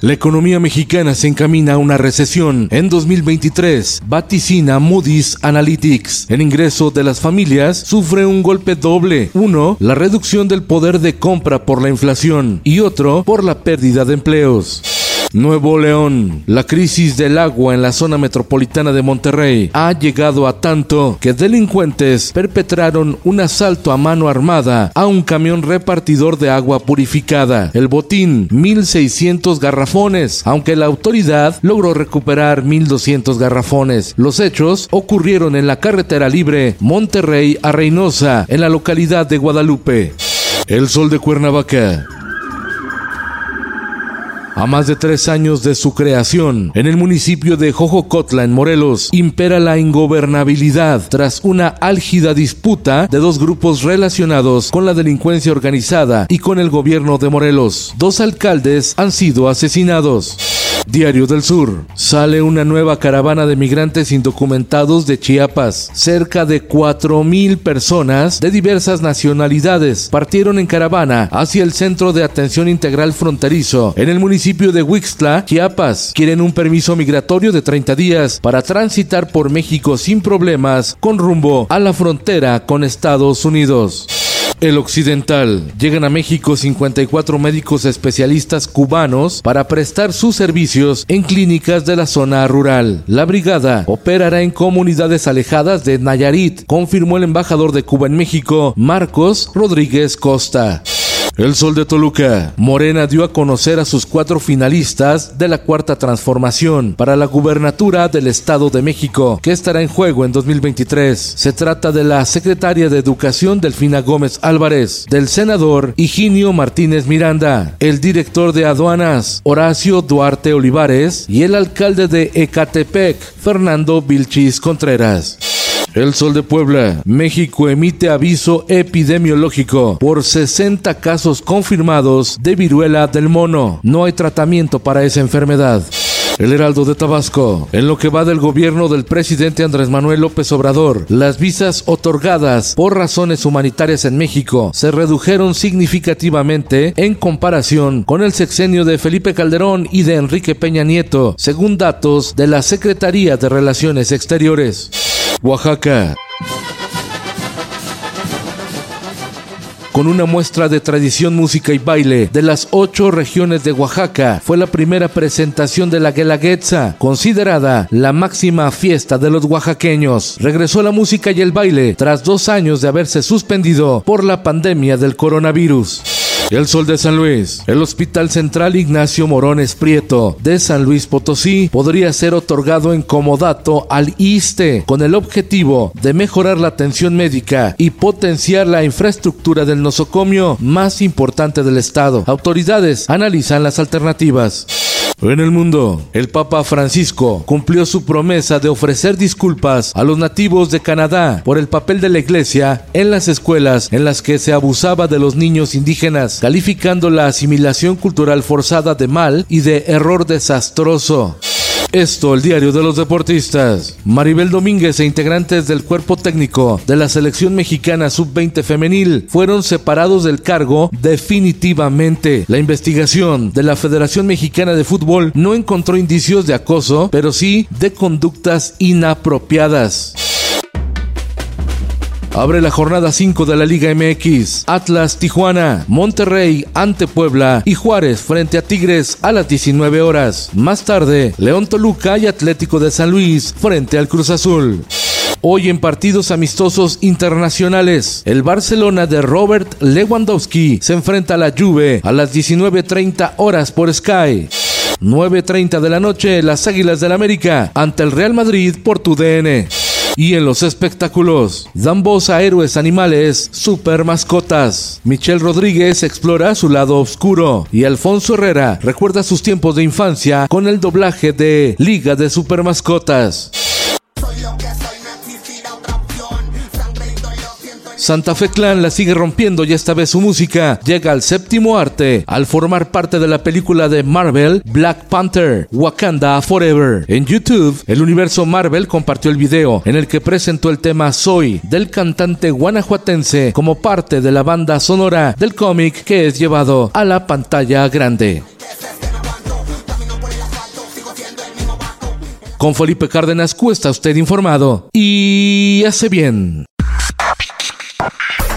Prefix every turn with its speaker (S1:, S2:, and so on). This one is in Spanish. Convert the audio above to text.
S1: La economía mexicana se encamina a una recesión. En 2023, vaticina Moody's Analytics. El ingreso de las familias sufre un golpe doble. Uno, la reducción del poder de compra por la inflación y otro, por la pérdida de empleos. Nuevo León. La crisis del agua en la zona metropolitana de Monterrey ha llegado a tanto que delincuentes perpetraron un asalto a mano armada a un camión repartidor de agua purificada. El botín, 1.600 garrafones, aunque la autoridad logró recuperar 1.200 garrafones. Los hechos ocurrieron en la carretera libre Monterrey a Reynosa, en la localidad de Guadalupe. El sol de Cuernavaca. A más de tres años de su creación, en el municipio de Jojocotla, en Morelos, impera la ingobernabilidad tras una álgida disputa de dos grupos relacionados con la delincuencia organizada y con el gobierno de Morelos. Dos alcaldes han sido asesinados. Diario del Sur. Sale una nueva caravana de migrantes indocumentados de Chiapas. Cerca de 4.000 personas de diversas nacionalidades partieron en caravana hacia el Centro de Atención Integral Fronterizo en el municipio de Huixtla, Chiapas. Quieren un permiso migratorio de 30 días para transitar por México sin problemas con rumbo a la frontera con Estados Unidos. El Occidental. Llegan a México 54 médicos especialistas cubanos para prestar sus servicios en clínicas de la zona rural. La brigada operará en comunidades alejadas de Nayarit, confirmó el embajador de Cuba en México, Marcos Rodríguez Costa. El Sol de Toluca. Morena dio a conocer a sus cuatro finalistas de la cuarta transformación para la gubernatura del Estado de México, que estará en juego en 2023. Se trata de la secretaria de Educación Delfina Gómez Álvarez, del senador Higinio Martínez Miranda, el director de aduanas Horacio Duarte Olivares y el alcalde de Ecatepec, Fernando Vilchis Contreras. El Sol de Puebla. México emite aviso epidemiológico por 60 casos confirmados de viruela del mono. No hay tratamiento para esa enfermedad. El Heraldo de Tabasco. En lo que va del gobierno del presidente Andrés Manuel López Obrador, las visas otorgadas por razones humanitarias en México se redujeron significativamente en comparación con el sexenio de Felipe Calderón y de Enrique Peña Nieto, según datos de la Secretaría de Relaciones Exteriores. Oaxaca. con una muestra de tradición, música y baile de las ocho regiones de Oaxaca. Fue la primera presentación de la Guelaguetza, considerada la máxima fiesta de los oaxaqueños. Regresó la música y el baile tras dos años de haberse suspendido por la pandemia del coronavirus. El Sol de San Luis. El Hospital Central Ignacio Morones Prieto de San Luis Potosí podría ser otorgado en comodato al ISTE con el objetivo de mejorar la atención médica y potenciar la infraestructura del nosocomio más importante del Estado. Autoridades analizan las alternativas. En el mundo, el Papa Francisco cumplió su promesa de ofrecer disculpas a los nativos de Canadá por el papel de la Iglesia en las escuelas en las que se abusaba de los niños indígenas, calificando la asimilación cultural forzada de mal y de error desastroso. Esto, el diario de los deportistas. Maribel Domínguez e integrantes del cuerpo técnico de la selección mexicana sub-20 femenil fueron separados del cargo definitivamente. La investigación de la Federación Mexicana de Fútbol no encontró indicios de acoso, pero sí de conductas inapropiadas. Abre la jornada 5 de la Liga MX. Atlas Tijuana, Monterrey ante Puebla y Juárez frente a Tigres a las 19 horas. Más tarde, León Toluca y Atlético de San Luis frente al Cruz Azul. Hoy en partidos amistosos internacionales, el Barcelona de Robert Lewandowski se enfrenta a la Juve a las 19.30 horas por Sky. 9.30 de la noche, las Águilas del América ante el Real Madrid por tu DN. Y en los espectáculos, dan voz a héroes animales, super mascotas. Michelle Rodríguez explora su lado oscuro y Alfonso Herrera recuerda sus tiempos de infancia con el doblaje de Liga de Super Mascotas. Santa Fe Clan la sigue rompiendo y esta vez su música llega al séptimo arte al formar parte de la película de Marvel Black Panther Wakanda Forever. En YouTube, el universo Marvel compartió el video en el que presentó el tema Soy del cantante guanajuatense como parte de la banda sonora del cómic que es llevado a la pantalla grande. Con Felipe Cárdenas cuesta usted informado y hace bien.